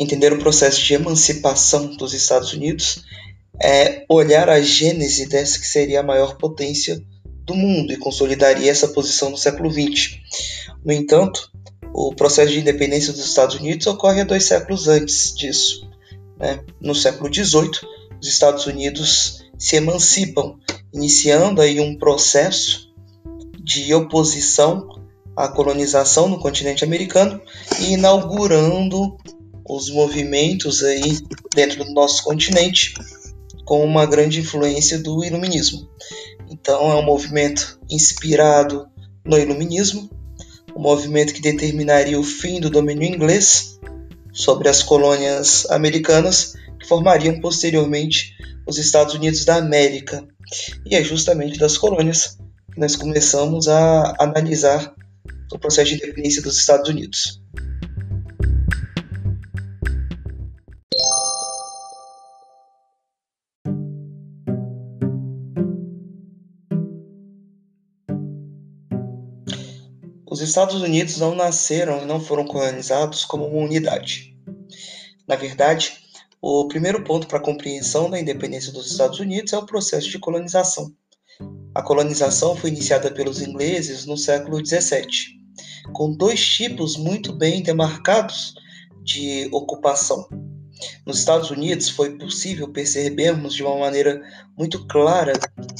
entender o processo de emancipação dos Estados Unidos é olhar a gênese dessa que seria a maior potência do mundo e consolidaria essa posição no século XX. No entanto, o processo de independência dos Estados Unidos ocorre há dois séculos antes disso. Né? No século XVIII, os Estados Unidos se emancipam, iniciando aí um processo de oposição à colonização no continente americano e inaugurando os movimentos aí dentro do nosso continente com uma grande influência do iluminismo. Então é um movimento inspirado no iluminismo, um movimento que determinaria o fim do domínio inglês sobre as colônias americanas, que formariam posteriormente os Estados Unidos da América. E é justamente das colônias que nós começamos a analisar o processo de independência dos Estados Unidos. Estados Unidos não nasceram e não foram colonizados como uma unidade. Na verdade, o primeiro ponto para a compreensão da independência dos Estados Unidos é o processo de colonização. A colonização foi iniciada pelos ingleses no século XVII, com dois tipos muito bem demarcados de ocupação. Nos Estados Unidos foi possível percebermos de uma maneira muito clara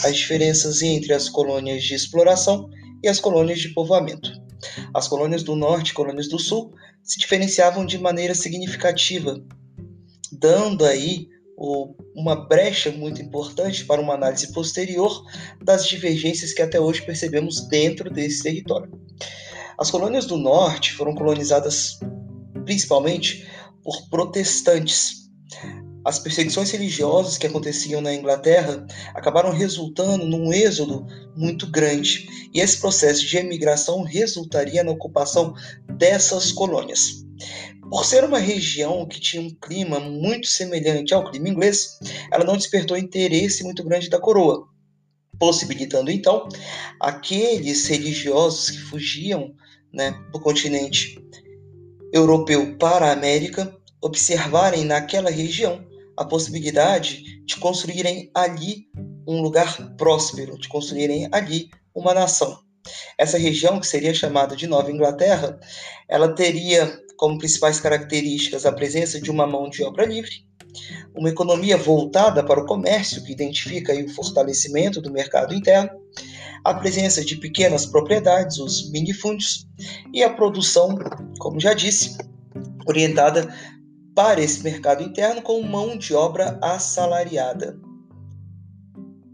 as diferenças entre as colônias de exploração e as colônias de povoamento. As colônias do norte e colônias do sul se diferenciavam de maneira significativa, dando aí uma brecha muito importante para uma análise posterior das divergências que até hoje percebemos dentro desse território. As colônias do norte foram colonizadas principalmente por protestantes, as perseguições religiosas que aconteciam na Inglaterra acabaram resultando num êxodo muito grande, e esse processo de emigração resultaria na ocupação dessas colônias. Por ser uma região que tinha um clima muito semelhante ao clima inglês, ela não despertou interesse muito grande da coroa, possibilitando então aqueles religiosos que fugiam né, do continente europeu para a América observarem naquela região a possibilidade de construírem ali um lugar próspero, de construírem ali uma nação. Essa região, que seria chamada de Nova Inglaterra, ela teria como principais características a presença de uma mão de obra livre, uma economia voltada para o comércio, que identifica o fortalecimento do mercado interno, a presença de pequenas propriedades, os minifúndios, e a produção, como já disse, orientada para esse mercado interno com mão de obra assalariada.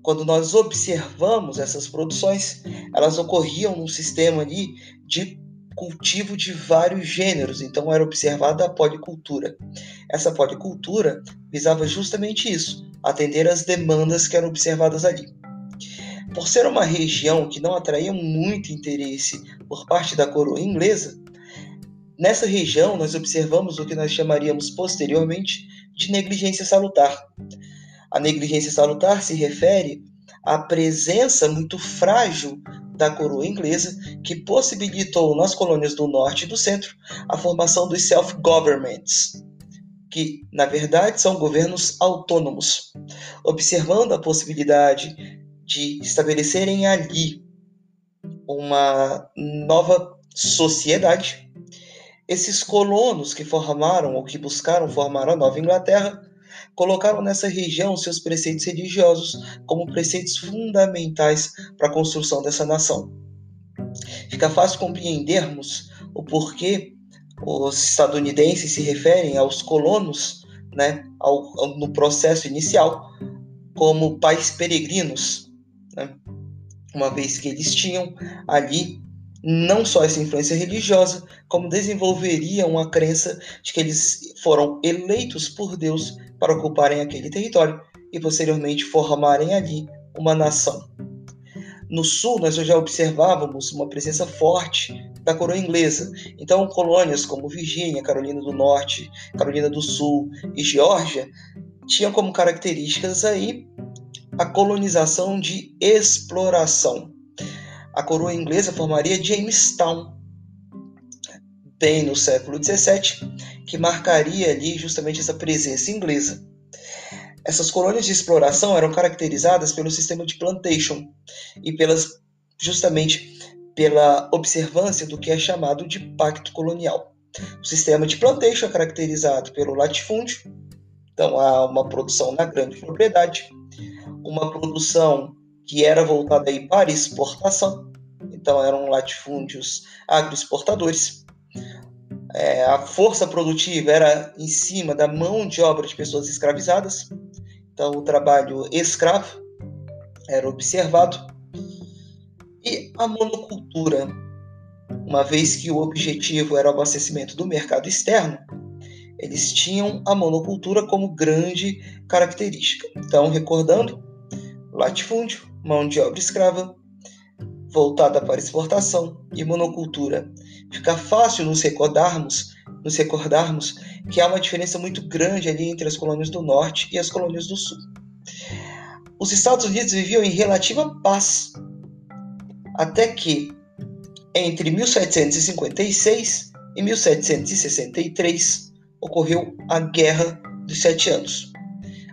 Quando nós observamos essas produções, elas ocorriam num sistema ali de cultivo de vários gêneros, então era observada a policultura. Essa policultura visava justamente isso, atender às demandas que eram observadas ali. Por ser uma região que não atraía muito interesse por parte da coroa inglesa, Nessa região, nós observamos o que nós chamaríamos posteriormente de negligência salutar. A negligência salutar se refere à presença muito frágil da coroa inglesa que possibilitou nas colônias do norte e do centro a formação dos self-governments, que na verdade são governos autônomos, observando a possibilidade de estabelecerem ali uma nova sociedade esses colonos que formaram ou que buscaram formar a Nova Inglaterra colocaram nessa região seus preceitos religiosos como preceitos fundamentais para a construção dessa nação. Fica fácil compreendermos o porquê os estadunidenses se referem aos colonos, né, ao, ao, no processo inicial, como pais peregrinos, né, uma vez que eles tinham ali não só essa influência religiosa, como desenvolveriam a crença de que eles foram eleitos por Deus para ocuparem aquele território e posteriormente formarem ali uma nação. No sul, nós já observávamos uma presença forte da coroa inglesa. Então, colônias como Virgínia, Carolina do Norte, Carolina do Sul e Geórgia tinham como características aí a colonização de exploração a coroa inglesa formaria Jamestown, bem no século XVII, que marcaria ali justamente essa presença inglesa. Essas colônias de exploração eram caracterizadas pelo sistema de plantation e pelas justamente pela observância do que é chamado de pacto colonial. O sistema de plantation é caracterizado pelo latifúndio, então há uma produção na grande propriedade, uma produção que era voltada aí para exportação, então eram latifúndios agroexportadores. É, a força produtiva era em cima da mão de obra de pessoas escravizadas, então o trabalho escravo era observado. E a monocultura, uma vez que o objetivo era o abastecimento do mercado externo, eles tinham a monocultura como grande característica. Então, recordando, latifúndio, mão de obra escrava, voltada para exportação e monocultura. Fica fácil nos recordarmos, nos recordarmos que há uma diferença muito grande ali entre as colônias do norte e as colônias do sul. Os Estados Unidos viviam em relativa paz até que entre 1756 e 1763 ocorreu a Guerra dos Sete Anos.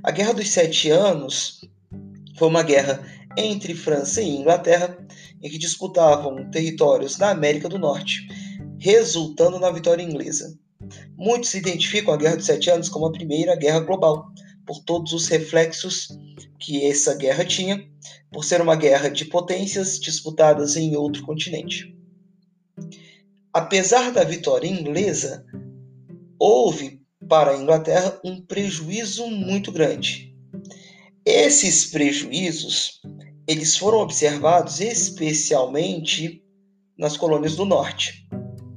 A Guerra dos Sete Anos foi uma guerra entre França e Inglaterra, em que disputavam territórios na América do Norte, resultando na vitória inglesa. Muitos identificam a Guerra dos Sete Anos como a primeira guerra global, por todos os reflexos que essa guerra tinha, por ser uma guerra de potências disputadas em outro continente. Apesar da vitória inglesa, houve para a Inglaterra um prejuízo muito grande. Esses prejuízos eles foram observados especialmente nas colônias do norte.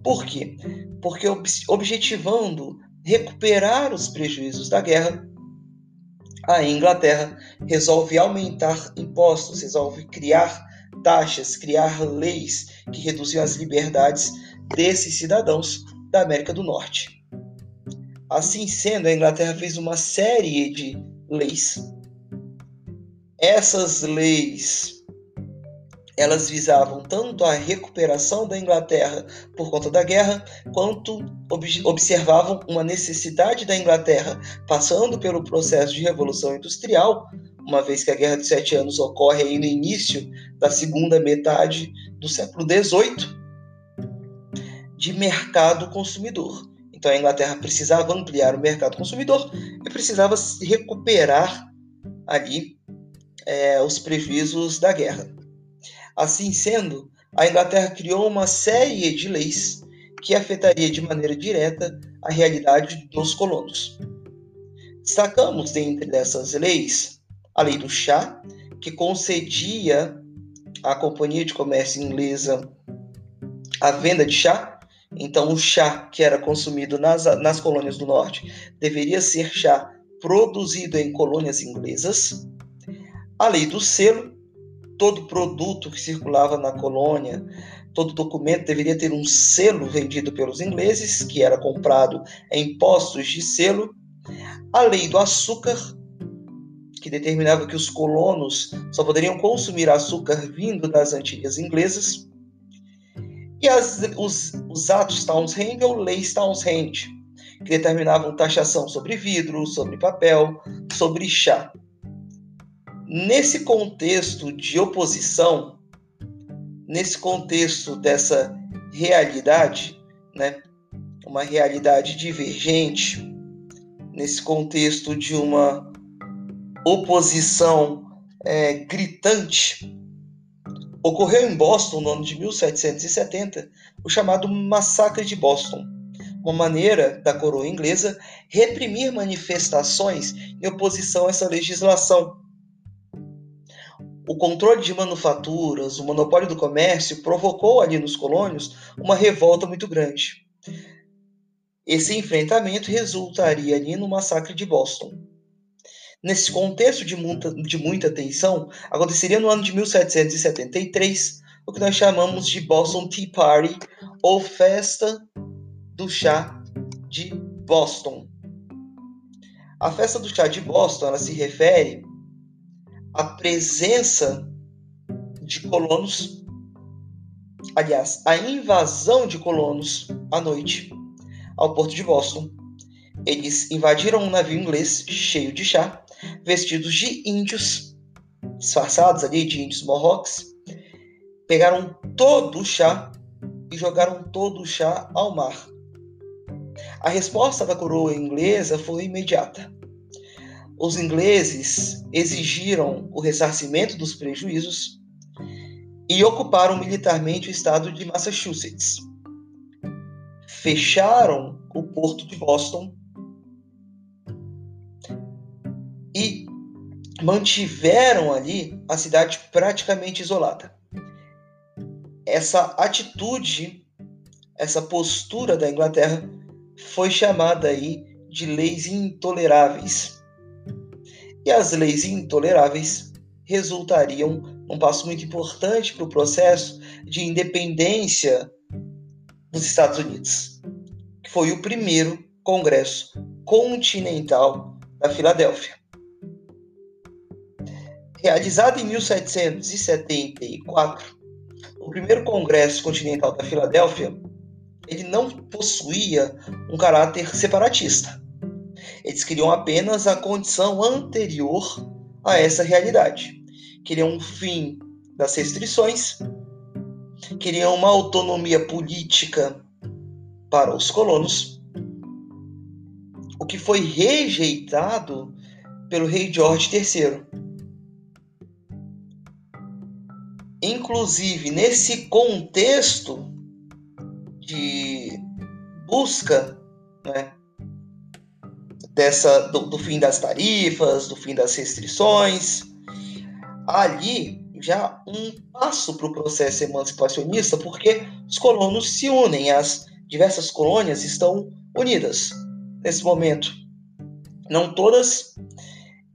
Por quê? Porque objetivando recuperar os prejuízos da guerra, a Inglaterra resolve aumentar impostos, resolve criar taxas, criar leis que reduziam as liberdades desses cidadãos da América do Norte. Assim sendo, a Inglaterra fez uma série de leis. Essas leis elas visavam tanto a recuperação da Inglaterra por conta da guerra, quanto ob observavam uma necessidade da Inglaterra passando pelo processo de revolução industrial, uma vez que a Guerra dos Sete Anos ocorre aí no início da segunda metade do século XVIII, de mercado consumidor. Então a Inglaterra precisava ampliar o mercado consumidor e precisava recuperar ali é, os prejuízos da guerra. Assim sendo, a Inglaterra criou uma série de leis que afetaria de maneira direta a realidade dos colonos. Destacamos dentre dessas leis a lei do chá, que concedia à Companhia de Comércio Inglesa a venda de chá. Então, o chá que era consumido nas, nas colônias do norte deveria ser chá produzido em colônias inglesas. A lei do selo, todo produto que circulava na colônia, todo documento deveria ter um selo vendido pelos ingleses, que era comprado em postos de selo. A lei do açúcar, que determinava que os colonos só poderiam consumir açúcar vindo das Antilhas inglesas. E as, os, os atos Townshend ou leis Townshend, que determinavam taxação sobre vidro, sobre papel, sobre chá. Nesse contexto de oposição, nesse contexto dessa realidade, né, uma realidade divergente, nesse contexto de uma oposição é, gritante, ocorreu em Boston, no ano de 1770, o chamado Massacre de Boston, uma maneira da coroa inglesa reprimir manifestações em oposição a essa legislação o controle de manufaturas, o monopólio do comércio provocou ali nos colônios uma revolta muito grande. Esse enfrentamento resultaria ali no massacre de Boston. Nesse contexto de muita, de muita tensão, aconteceria no ano de 1773 o que nós chamamos de Boston Tea Party, ou Festa do Chá de Boston. A Festa do Chá de Boston ela se refere a presença de colonos aliás, a invasão de colonos à noite ao porto de Boston. Eles invadiram um navio inglês cheio de chá, vestidos de índios, disfarçados ali de índios Mohawks, pegaram todo o chá e jogaram todo o chá ao mar. A resposta da coroa inglesa foi imediata. Os ingleses exigiram o ressarcimento dos prejuízos e ocuparam militarmente o estado de Massachusetts. Fecharam o porto de Boston e mantiveram ali a cidade praticamente isolada. Essa atitude, essa postura da Inglaterra foi chamada aí de leis intoleráveis. E as leis intoleráveis resultariam um passo muito importante para o processo de independência dos Estados Unidos, que foi o primeiro Congresso Continental da Filadélfia. Realizado em 1774, o primeiro Congresso Continental da Filadélfia ele não possuía um caráter separatista. Eles queriam apenas a condição anterior a essa realidade. Queriam um fim das restrições, queriam uma autonomia política para os colonos, o que foi rejeitado pelo rei George III. Inclusive, nesse contexto de busca né, dessa, do, do fim das tarifas, do fim das restrições, ali já um passo para o processo emancipacionista, porque os colonos se unem, as diversas colônias estão unidas nesse momento. Não todas,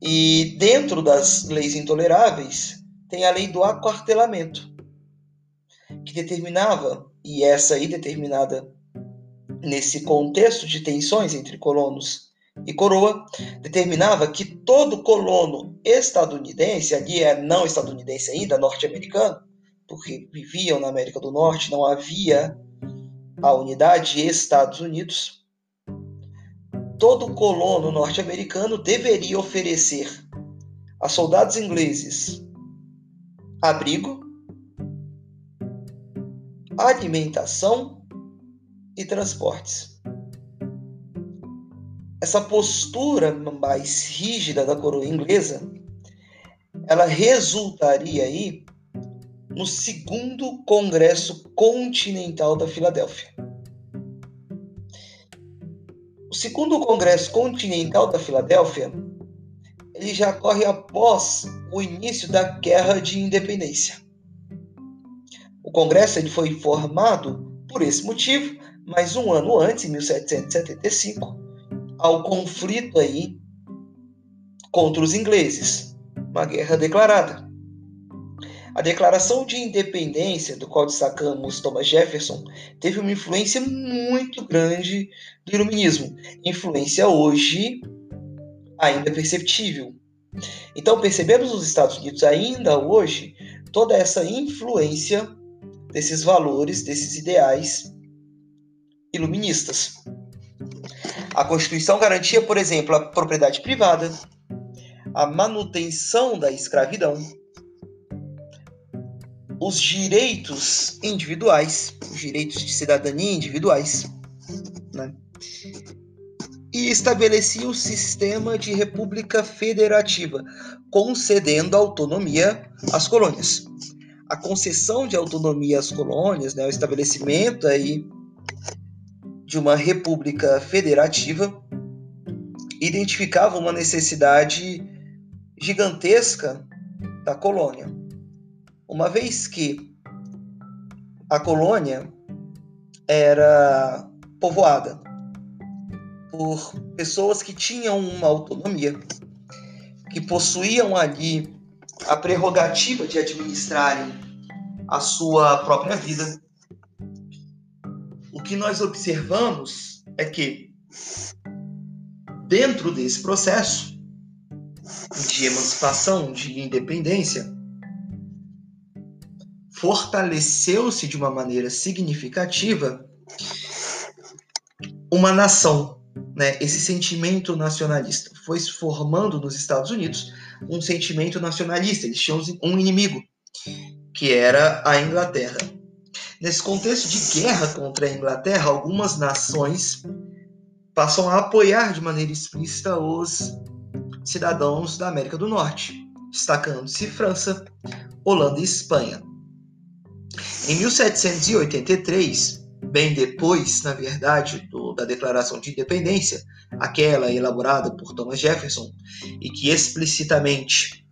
e dentro das leis intoleráveis tem a lei do aquartelamento, que determinava, e essa aí determinada nesse contexto de tensões entre colonos e coroa, determinava que todo colono estadunidense, ali é não estadunidense ainda, norte-americano, porque viviam na América do Norte, não havia a unidade Estados Unidos, todo colono norte-americano deveria oferecer a soldados ingleses abrigo, alimentação e transportes essa postura mais rígida da coroa inglesa, ela resultaria aí no segundo Congresso Continental da Filadélfia. O segundo Congresso Continental da Filadélfia ele já ocorre após o início da Guerra de Independência. O Congresso ele foi formado por esse motivo, mas um ano antes, em 1775, ao conflito aí contra os ingleses, uma guerra declarada. A Declaração de Independência, do qual destacamos Thomas Jefferson, teve uma influência muito grande do Iluminismo, influência hoje ainda perceptível. Então percebemos nos Estados Unidos ainda hoje toda essa influência desses valores, desses ideais iluministas. A Constituição garantia, por exemplo, a propriedade privada, a manutenção da escravidão, os direitos individuais, os direitos de cidadania individuais, né? e estabelecia o sistema de república federativa, concedendo autonomia às colônias. A concessão de autonomia às colônias, né, o estabelecimento aí de uma república federativa identificava uma necessidade gigantesca da colônia, uma vez que a colônia era povoada por pessoas que tinham uma autonomia, que possuíam ali a prerrogativa de administrarem a sua própria vida que nós observamos é que, dentro desse processo de emancipação, de independência, fortaleceu-se de uma maneira significativa uma nação, né? Esse sentimento nacionalista foi se formando nos Estados Unidos um sentimento nacionalista. Eles tinham um inimigo, que era a Inglaterra. Nesse contexto de guerra contra a Inglaterra, algumas nações passam a apoiar de maneira explícita os cidadãos da América do Norte, destacando-se França, Holanda e Espanha. Em 1783, bem depois, na verdade, do, da Declaração de Independência, aquela elaborada por Thomas Jefferson e que explicitamente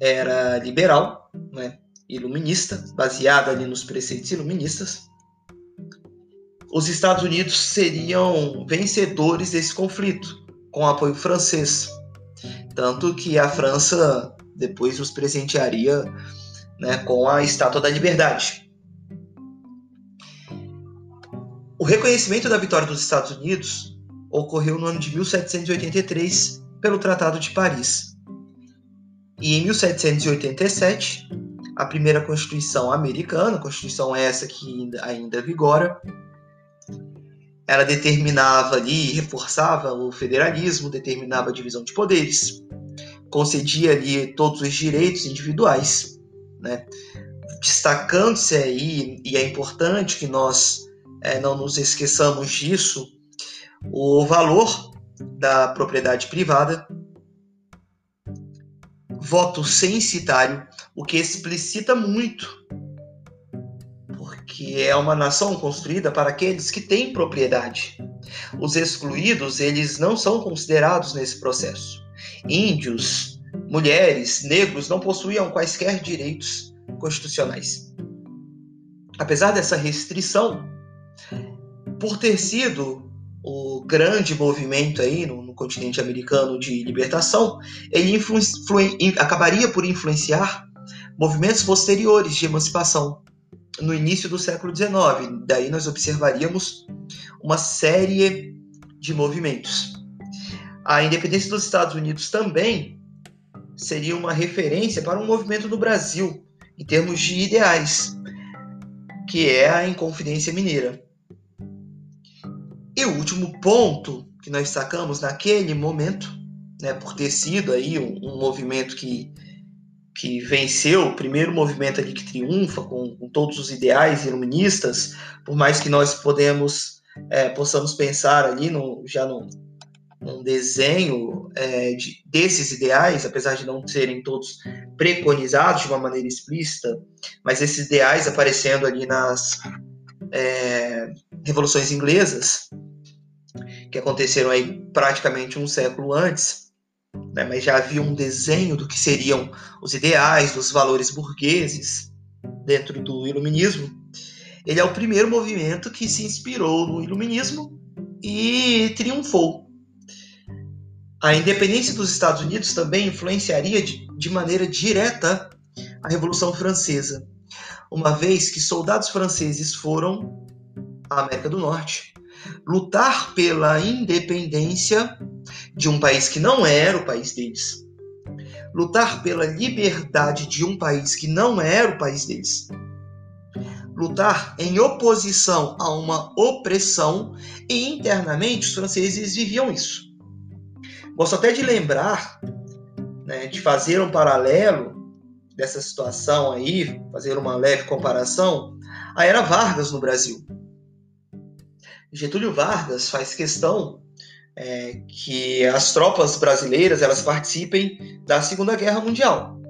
era liberal, né, iluminista, baseada ali nos preceitos iluministas, os Estados Unidos seriam vencedores desse conflito, com apoio francês. Tanto que a França depois os presentearia né, com a Estátua da Liberdade. O reconhecimento da vitória dos Estados Unidos ocorreu no ano de 1783 pelo Tratado de Paris. E em 1787, a primeira Constituição americana, Constituição essa que ainda vigora, ela determinava ali, reforçava o federalismo, determinava a divisão de poderes, concedia ali todos os direitos individuais, né? destacando-se aí, e é importante que nós é, não nos esqueçamos disso, o valor da propriedade privada, voto censitário, o que explicita muito que é uma nação construída para aqueles que têm propriedade. Os excluídos, eles não são considerados nesse processo. Índios, mulheres, negros não possuíam quaisquer direitos constitucionais. Apesar dessa restrição, por ter sido o grande movimento aí no, no continente americano de libertação, ele acabaria por influenciar movimentos posteriores de emancipação, no início do século XIX. Daí nós observaríamos uma série de movimentos. A independência dos Estados Unidos também seria uma referência para um movimento no Brasil, em termos de ideais, que é a Inconfidência Mineira. E o último ponto que nós sacamos naquele momento, né, por ter sido aí um, um movimento que que venceu, o primeiro movimento ali que triunfa com, com todos os ideais iluministas, por mais que nós podemos é, possamos pensar ali no, já no, num desenho é, de, desses ideais, apesar de não serem todos preconizados de uma maneira explícita, mas esses ideais aparecendo ali nas é, revoluções inglesas, que aconteceram aí praticamente um século antes, né, mas já havia um desenho do que seriam os ideais, dos valores burgueses dentro do iluminismo. Ele é o primeiro movimento que se inspirou no iluminismo e triunfou. A independência dos Estados Unidos também influenciaria de, de maneira direta a Revolução Francesa, uma vez que soldados franceses foram à América do Norte lutar pela independência de um país que não era o país deles, lutar pela liberdade de um país que não era o país deles, lutar em oposição a uma opressão e internamente os franceses viviam isso. Gosto até de lembrar, né, de fazer um paralelo dessa situação aí, fazer uma leve comparação, a era Vargas no Brasil. Getúlio Vargas faz questão é, que as tropas brasileiras elas participem da Segunda Guerra Mundial.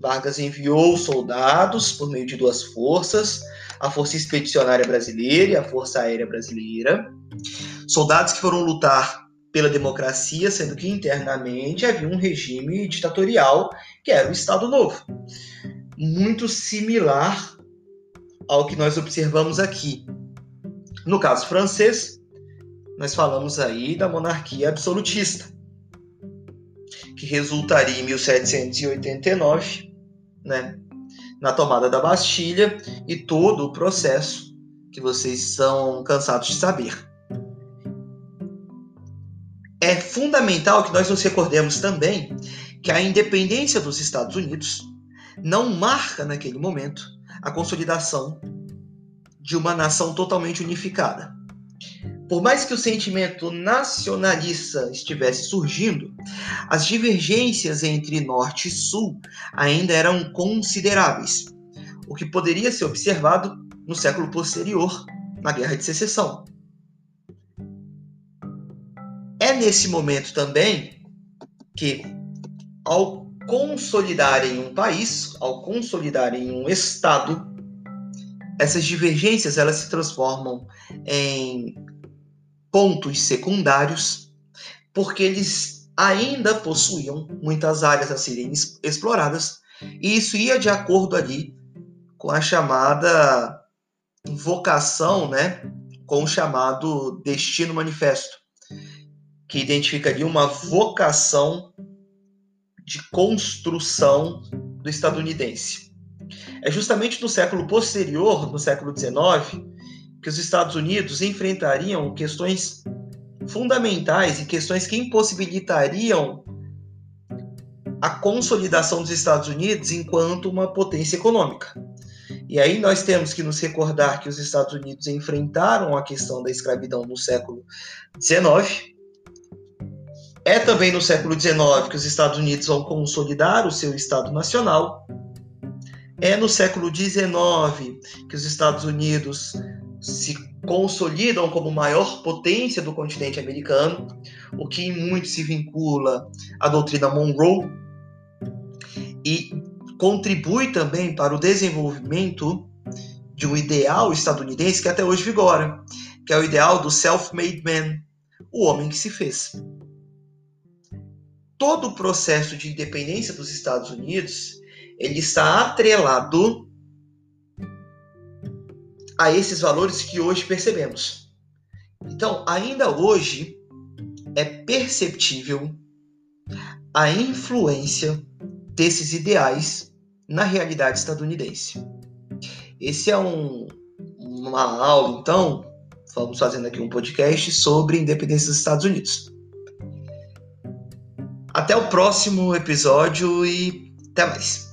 Vargas enviou soldados por meio de duas forças, a Força Expedicionária Brasileira e a Força Aérea Brasileira, soldados que foram lutar pela democracia, sendo que internamente havia um regime ditatorial que era o Estado Novo, muito similar ao que nós observamos aqui. No caso francês, nós falamos aí da monarquia absolutista, que resultaria em 1789, né, na tomada da Bastilha e todo o processo que vocês são cansados de saber. É fundamental que nós nos recordemos também que a independência dos Estados Unidos não marca naquele momento a consolidação de uma nação totalmente unificada. Por mais que o sentimento nacionalista estivesse surgindo, as divergências entre norte e sul ainda eram consideráveis, o que poderia ser observado no século posterior, na Guerra de Secessão. É nesse momento também que, ao consolidarem um país, ao consolidarem um Estado, essas divergências elas se transformam em pontos secundários, porque eles ainda possuíam muitas áreas a serem exploradas, e isso ia de acordo ali com a chamada vocação, né, com o chamado destino manifesto, que identificaria uma vocação de construção do estadunidense. É justamente no século posterior, no século XIX, que os Estados Unidos enfrentariam questões fundamentais e questões que impossibilitariam a consolidação dos Estados Unidos enquanto uma potência econômica. E aí nós temos que nos recordar que os Estados Unidos enfrentaram a questão da escravidão no século XIX. É também no século XIX que os Estados Unidos vão consolidar o seu Estado Nacional. É no século XIX que os Estados Unidos se consolidam como maior potência do continente americano, o que muito se vincula à doutrina Monroe e contribui também para o desenvolvimento de um ideal estadunidense que até hoje vigora, que é o ideal do self-made man, o homem que se fez. Todo o processo de independência dos Estados Unidos ele está atrelado a esses valores que hoje percebemos. Então, ainda hoje é perceptível a influência desses ideais na realidade estadunidense. Esse é um, uma aula, então, vamos fazendo aqui um podcast sobre a independência dos Estados Unidos. Até o próximo episódio e até mais.